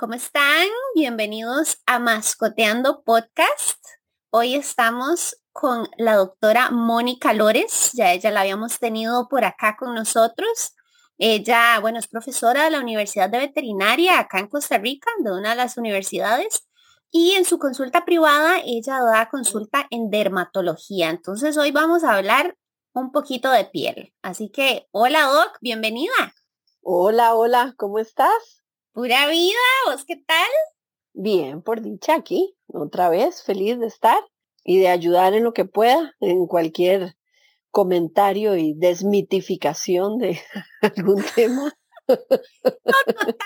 ¿Cómo están? Bienvenidos a Mascoteando Podcast. Hoy estamos con la doctora Mónica Lores. Ya ella la habíamos tenido por acá con nosotros. Ella, bueno, es profesora de la Universidad de Veterinaria acá en Costa Rica, de una de las universidades. Y en su consulta privada, ella da consulta en dermatología. Entonces hoy vamos a hablar un poquito de piel. Así que, hola Doc, bienvenida. Hola, hola, ¿cómo estás? Pura vida, ¿vos qué tal? Bien, por dicha aquí, otra vez, feliz de estar y de ayudar en lo que pueda, en cualquier comentario y desmitificación de algún tema. No, totalmente.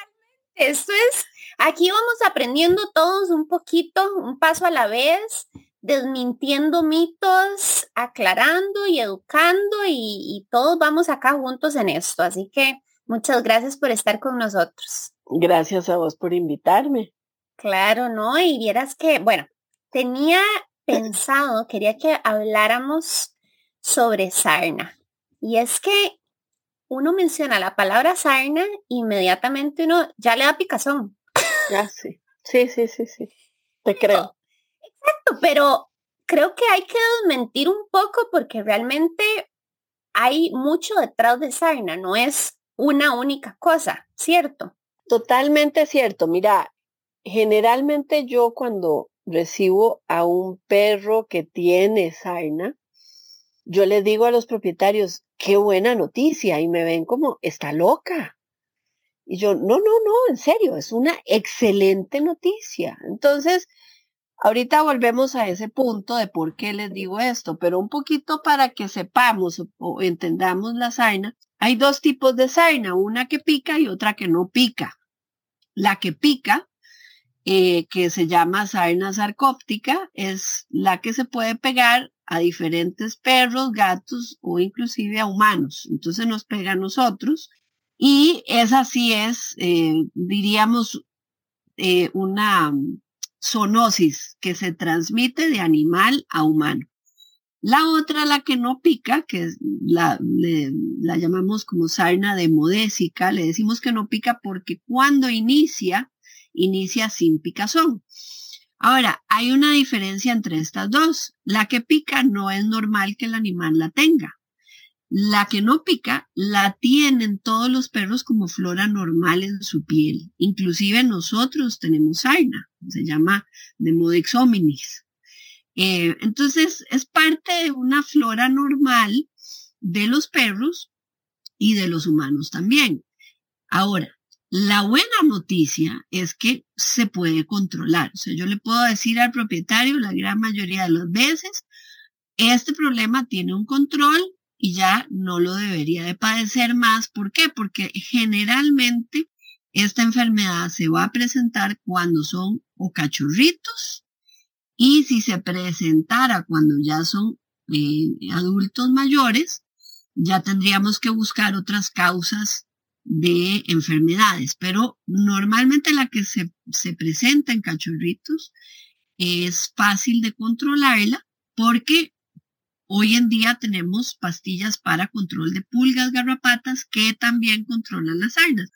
Esto es, aquí vamos aprendiendo todos un poquito, un paso a la vez, desmintiendo mitos, aclarando y educando y, y todos vamos acá juntos en esto. Así que muchas gracias por estar con nosotros. Gracias a vos por invitarme. Claro, ¿no? Y vieras que, bueno, tenía pensado, quería que habláramos sobre sarna. Y es que uno menciona la palabra sarna, inmediatamente uno ya le da picazón. Ya, sí. Sí, sí, sí, sí. Te creo. Exacto, pero creo que hay que desmentir un poco porque realmente hay mucho detrás de sarna, no es una única cosa, ¿cierto? Totalmente cierto. Mira, generalmente yo cuando recibo a un perro que tiene sarna, yo les digo a los propietarios, qué buena noticia, y me ven como, está loca. Y yo, no, no, no, en serio, es una excelente noticia. Entonces, ahorita volvemos a ese punto de por qué les digo esto, pero un poquito para que sepamos o, entendamos la sarna. Hay dos tipos de sarna, una que pica y otra que no pica. La que pica, eh, que se llama sarna sarcóptica, es la que se puede pegar a diferentes perros, gatos o inclusive a humanos. Entonces nos pega a nosotros. Y esa sí es, eh, diríamos, eh, una zoonosis que se transmite de animal a humano. La otra, la que no pica, que la, la llamamos como sarna demodésica, le decimos que no pica porque cuando inicia, inicia sin picazón. Ahora, hay una diferencia entre estas dos. La que pica no es normal que el animal la tenga. La que no pica la tienen todos los perros como flora normal en su piel. Inclusive nosotros tenemos sarna, se llama Demodex hominis. Eh, entonces, es parte de una flora normal de los perros y de los humanos también. Ahora, la buena noticia es que se puede controlar. O sea, yo le puedo decir al propietario la gran mayoría de las veces, este problema tiene un control y ya no lo debería de padecer más. ¿Por qué? Porque generalmente esta enfermedad se va a presentar cuando son o cachorritos y si se presentara cuando ya son eh, adultos mayores, ya tendríamos que buscar otras causas de enfermedades, pero normalmente la que se, se presenta en cachorritos es fácil de controlarla porque hoy en día tenemos pastillas para control de pulgas, garrapatas que también controlan las sarnas.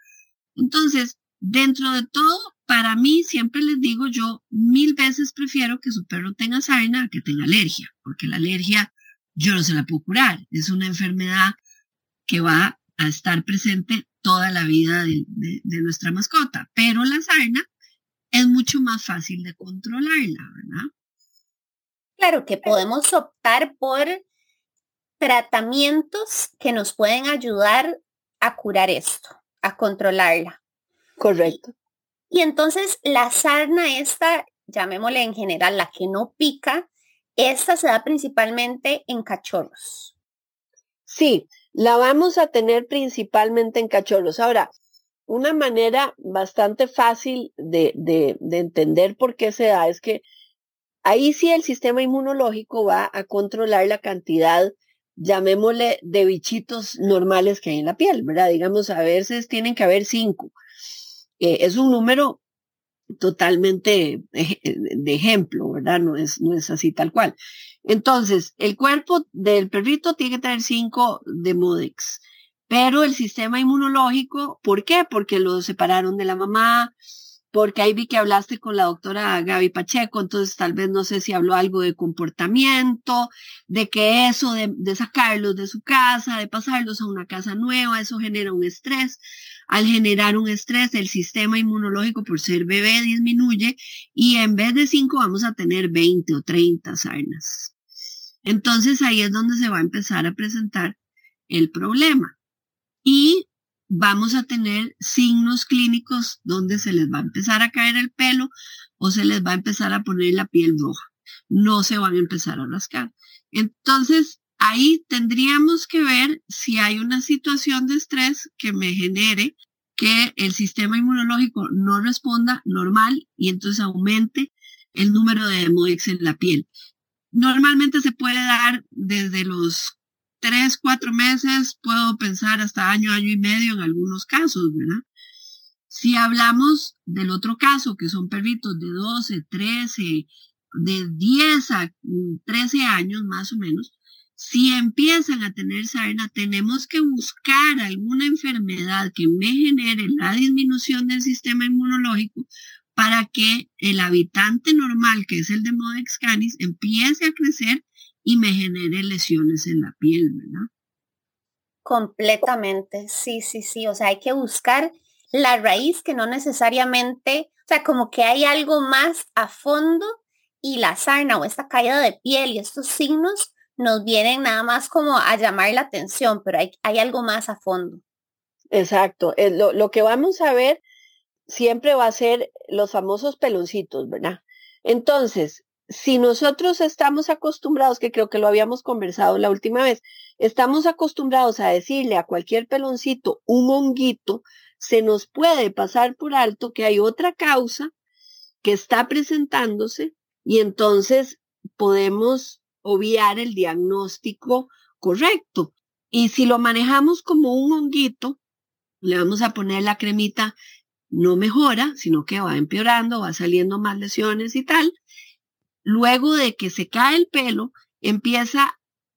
Entonces, dentro de todo, para mí, siempre les digo yo, mil veces prefiero que su perro tenga sarna a que tenga alergia, porque la alergia yo no se la puedo curar. Es una enfermedad que va a estar presente toda la vida de, nuestra mascota, pero la sarna es mucho más fácil de controlarla, ¿verdad? Claro que podemos optar por tratamientos que nos pueden ayudar a curar esto, a controlarla. Correcto. Y entonces la sarna esta, llamémosle en general la que no pica, esta se da principalmente en cachorros. Sí, la vamos a tener principalmente en cachorros. Ahora, una manera bastante fácil de, de, de entender por qué se da es que ahí sí el sistema inmunológico va a controlar la cantidad, llamémosle, de bichitos normales que hay en la piel, ¿verdad? Digamos, a veces tienen que haber cinco es un número totalmente de ejemplo, ¿verdad? No es, no es así tal cual. Entonces, el cuerpo del perrito tiene que tener 5 de Modex, pero el sistema inmunológico, ¿por qué? Porque lo separaron de la mamá, porque ahí vi que hablaste con la doctora Gaby Pacheco, entonces tal vez no sé si habló algo de comportamiento, de que eso de, sacarlos de su casa, de pasarlos a una casa nueva, eso genera un estrés. Al generar un estrés, el sistema inmunológico por ser bebé disminuye y en vez de 5 vamos a tener 20 o 30 sarnas. Entonces ahí es donde se va a empezar a presentar el problema. Y vamos a tener signos clínicos donde se les va a empezar a caer el pelo o se les va a empezar a poner la piel roja. No se van a empezar a rascar. Entonces, ahí tendríamos que ver si hay una situación de estrés que me genere que el sistema inmunológico no responda normal y entonces aumente el número de hemodex en la piel. Normalmente se puede dar desde los tres, cuatro meses, puedo pensar hasta año, año y medio en algunos casos, ¿verdad? Si hablamos del otro caso, que son perritos de 12, 13, de 10 a 13 años más o menos, si empiezan a tener sarna, tenemos que buscar alguna enfermedad que me genere la disminución del sistema inmunológico para que el habitante normal, que es el de Modex canis, empiece a crecer y me genere lesiones en la piel, ¿verdad? Completamente, sí, sí, sí. O sea, hay que buscar la raíz que no necesariamente, o sea, como que hay algo más a fondo y la sarna o esta caída de piel y estos signos nos vienen nada más como a llamar la atención, pero hay, hay algo más a fondo. Exacto. Eh, lo, lo que vamos a ver siempre va a ser los famosos peloncitos, ¿verdad? Entonces, si nosotros estamos acostumbrados, que creo que lo habíamos conversado la última vez, estamos acostumbrados a decirle a cualquier peloncito un honguito, se nos puede pasar por alto que hay otra causa que está presentándose y entonces podemos obviar el diagnóstico correcto. Y si lo manejamos como un honguito, le vamos a poner la cremita, no mejora, sino que va empeorando, va saliendo más lesiones y tal luego de que se cae el pelo, empieza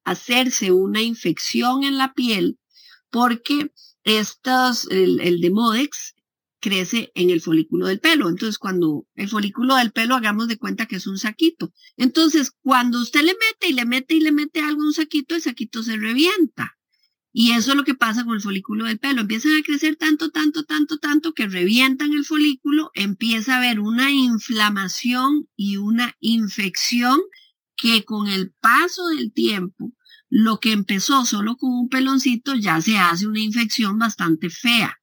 a hacerse una infección en la piel porque estos, el, el Demodex crece en el folículo del pelo. Entonces, cuando el folículo del pelo, hagamos de cuenta que es un saquito. Entonces, cuando usted le mete y le mete y le mete algo a un saquito, el saquito se revienta. Y eso es lo que pasa con el folículo del pelo. Empiezan a crecer tanto, tanto, tanto, tanto que revientan el folículo, empieza a haber una inflamación y una infección que con el paso del tiempo, lo que empezó solo con un peloncito ya se hace una infección bastante fea.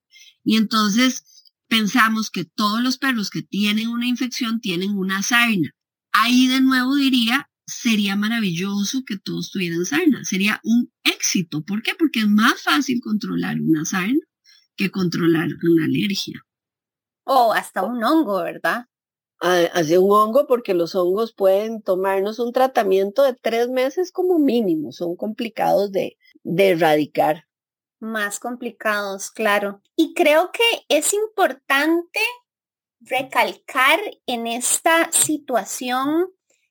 Y entonces pensamos que todos los perros que tienen una infección tienen una sarna. Ahí de nuevo diría, sería maravilloso que todos tuvieran sarna. Sería un éxito. ¿Por qué? Porque es más fácil controlar una sarna que controlar una alergia. O hasta un hongo, ¿verdad? Hace un hongo porque los hongos pueden tomarnos un tratamiento de tres meses como mínimo. Son complicados de, de erradicar. Más complicados, claro. Y creo que es importante recalcar en esta situación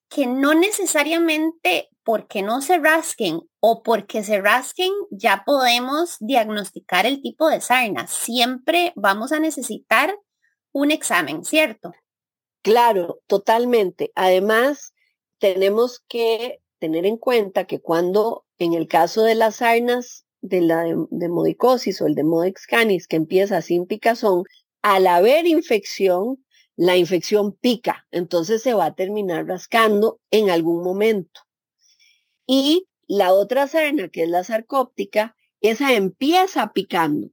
que no necesariamente porque no se rasquen o porque se rasquen ya podemos diagnosticar el tipo de sarna. Siempre vamos a necesitar un examen, ¿cierto? Claro, totalmente. Además, tenemos que tener en cuenta que cuando en el caso de las sarnas de la demodicosis o el demodex canis que empieza sin picazón, al haber infección, la infección pica, entonces se va a terminar rascando en algún momento. Y la otra sarna, que es la sarcóptica, esa empieza picando.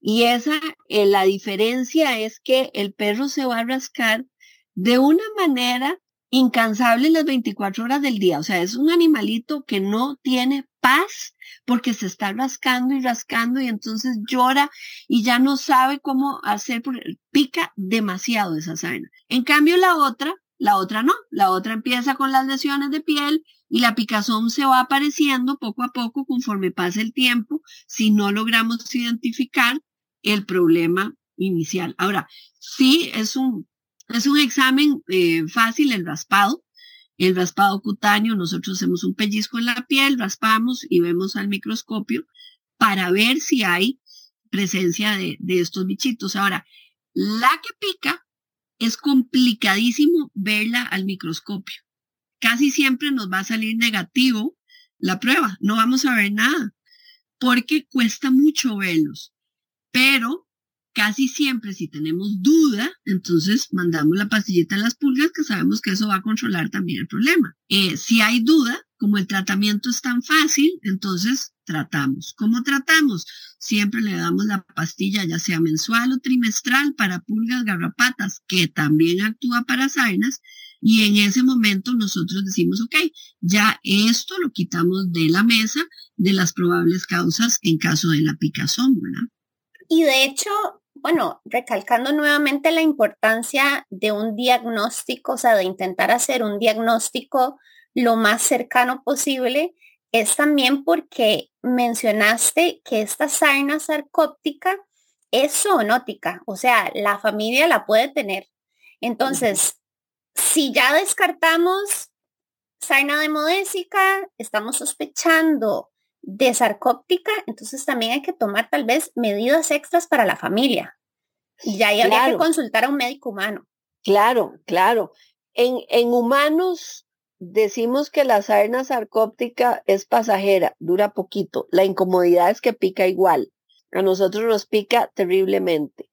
Y esa, eh, la diferencia es que el perro se va a rascar de una manera incansable las 24 horas del día. O sea, es un animalito que no tiene paz porque se está rascando y rascando y entonces llora y ya no sabe cómo hacer, pica demasiado esa sarna. En cambio, la otra, la otra no, la otra empieza con las lesiones de piel y la picazón se va apareciendo poco a poco conforme pasa el tiempo si no logramos identificar el problema inicial. Ahora, sí es un, es un examen eh, fácil el raspado, el raspado cutáneo, nosotros hacemos un pellizco en la piel, raspamos y vemos al microscopio para ver si hay presencia de, estos bichitos. Ahora, la que pica es complicadísimo verla al microscopio. Casi siempre nos va a salir negativo la prueba, no vamos a ver nada, porque cuesta mucho verlos. Pero casi siempre si tenemos duda, entonces mandamos la pastillita a las pulgas que sabemos que eso va a controlar también el problema. Eh, si hay duda, como el tratamiento es tan fácil, entonces tratamos. ¿Cómo tratamos? Siempre le damos la pastilla, ya sea mensual o trimestral, para pulgas garrapatas, que también actúa para sarnas, y en ese momento nosotros decimos, ok, ya esto lo quitamos de la mesa de las probables causas en caso de la picazón, ¿verdad? Y de hecho, bueno, recalcando nuevamente la importancia de un diagnóstico, o sea, de intentar hacer un diagnóstico lo más cercano posible, es también porque mencionaste que esta sarna sarcóptica es zoonótica, o sea, la familia la puede tener. Entonces, si ya descartamos sarna demodésica, estamos sospechando de sarcóptica, entonces también hay que tomar tal vez medidas extras para la familia. Y ya hay habría que consultar a un médico humano. Claro, claro. En, en humanos decimos que la sarna sarcóptica es pasajera, dura poquito. La incomodidad es que pica igual. A nosotros nos pica terriblemente.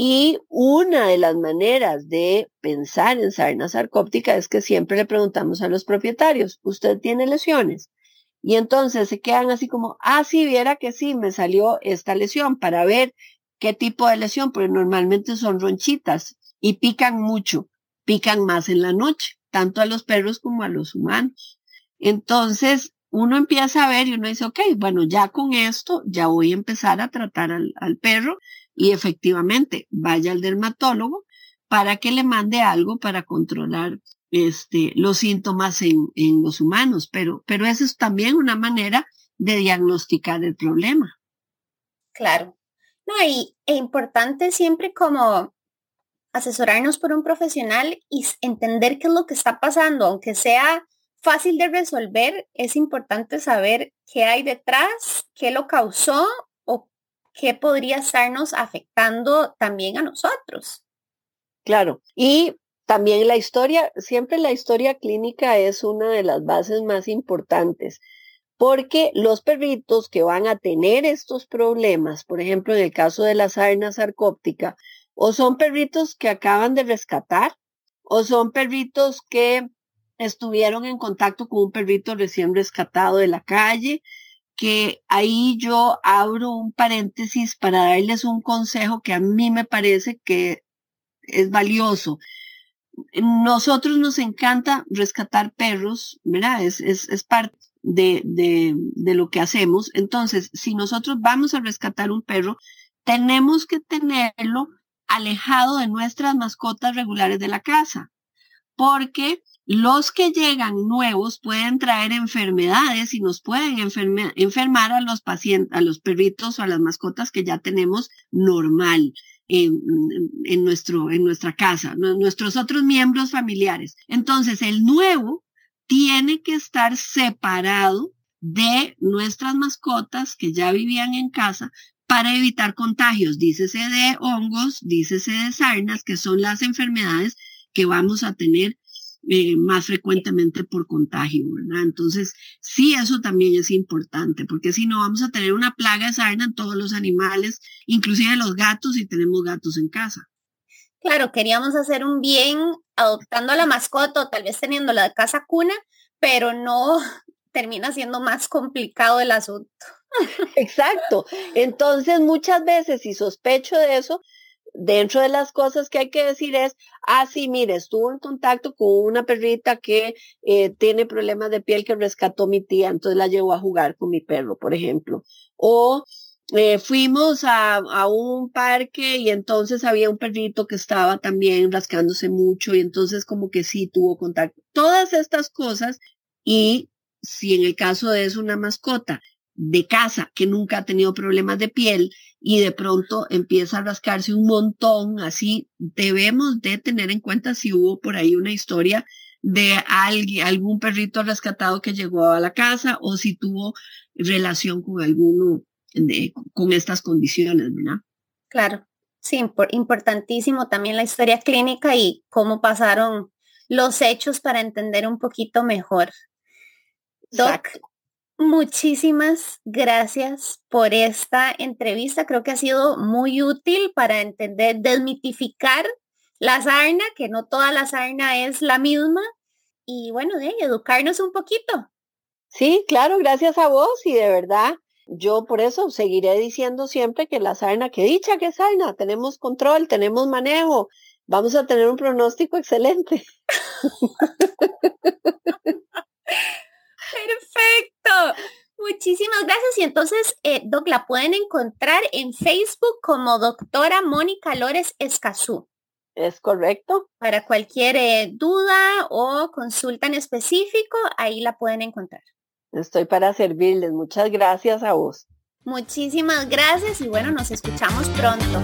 Y una de las maneras de pensar en sarna sarcóptica es que siempre le preguntamos a los propietarios, ¿usted tiene lesiones? Y entonces se quedan así como, ah, sí, viera que sí, me salió esta lesión para ver qué tipo de lesión, porque normalmente son ronchitas y pican mucho, pican más en la noche, tanto a los perros como a los humanos. Entonces, uno empieza a ver y uno dice, ok, bueno, ya con esto, ya voy a empezar a tratar al, al perro y efectivamente vaya al dermatólogo para que le mande algo para controlar este, los síntomas en, en los humanos, pero, pero esa es también una manera de diagnosticar el problema. Claro. No, y es importante siempre como asesorarnos por un profesional y entender qué es lo que está pasando, aunque sea fácil de resolver, es importante saber qué hay detrás, qué lo causó o qué podría estarnos afectando también a nosotros. Claro, y también la historia, siempre la historia clínica es una de las bases más importantes, porque los perritos que van a tener estos problemas, por ejemplo, en el caso de la sarna sarcóptica, o son perritos que acaban de rescatar, o son perritos que estuvieron en contacto con un perrito recién rescatado de la calle, que ahí yo abro un paréntesis para darles un consejo que a mí me parece que es valioso nosotros nos encanta rescatar perros, ¿verdad? Es, es, es parte de, de, de, lo que hacemos. Entonces, si nosotros vamos a rescatar un perro, tenemos que tenerlo alejado de nuestras mascotas regulares de la casa, porque los que llegan nuevos pueden traer enfermedades y nos pueden enfermar a los pacientes, a los perritos o a las mascotas que ya tenemos normal en, nuestro, en nuestra casa, nuestros otros miembros familiares. Entonces, el nuevo tiene que estar separado de nuestras mascotas que ya vivían en casa para evitar contagios, dícese de hongos, dícese de sarnas, que son las enfermedades que vamos a tener eh, más frecuentemente por contagio, ¿verdad? Entonces, sí, eso también es importante, porque si no vamos a tener una plaga de sarna en todos los animales, inclusive los gatos, si tenemos gatos en casa. Claro, queríamos hacer un bien adoptando a la mascota o tal vez teniendo la casa cuna, pero no termina siendo más complicado el asunto. Exacto. Entonces, muchas veces, y sospecho de eso, dentro de las cosas que hay que decir es, ah, sí, mire, estuvo en contacto con una perrita que eh, tiene problemas de piel que rescató mi tía, entonces la llevó a jugar con mi perro, por ejemplo. O eh, fuimos a, a, un parque y entonces había un perrito que estaba también rascándose mucho y entonces como que sí tuvo contacto. Todas estas cosas y si en el caso de es una mascota de casa que nunca ha tenido problemas de piel y de pronto empieza a rascarse un montón, así debemos de tener en cuenta si hubo por ahí una historia de alguien, algún perrito rescatado que llegó a la casa o si tuvo relación con alguno de, con estas condiciones, ¿verdad? Claro. Sí, importantísimo también la historia clínica y cómo pasaron los hechos para entender un poquito mejor. Doc, muchísimas gracias por esta entrevista. Creo que ha sido muy útil para entender, desmitificar la sarna, que no toda la sarna es la misma, y bueno, de educarnos un poquito. Sí, claro, gracias a vos y de verdad, yo por eso seguiré diciendo siempre que la sarna, que dicha que sarna, tenemos control, tenemos manejo, vamos a tener un pronóstico excelente. Perfecto. Muchísimas gracias. Y entonces, eh, Doc, la pueden encontrar en Facebook como doctora Mónica Lores Escazú. Es correcto. Para cualquier eh, duda o consulta en específico, ahí la pueden encontrar. Estoy para servirles. Muchas gracias a vos. Muchísimas gracias y bueno, nos escuchamos pronto.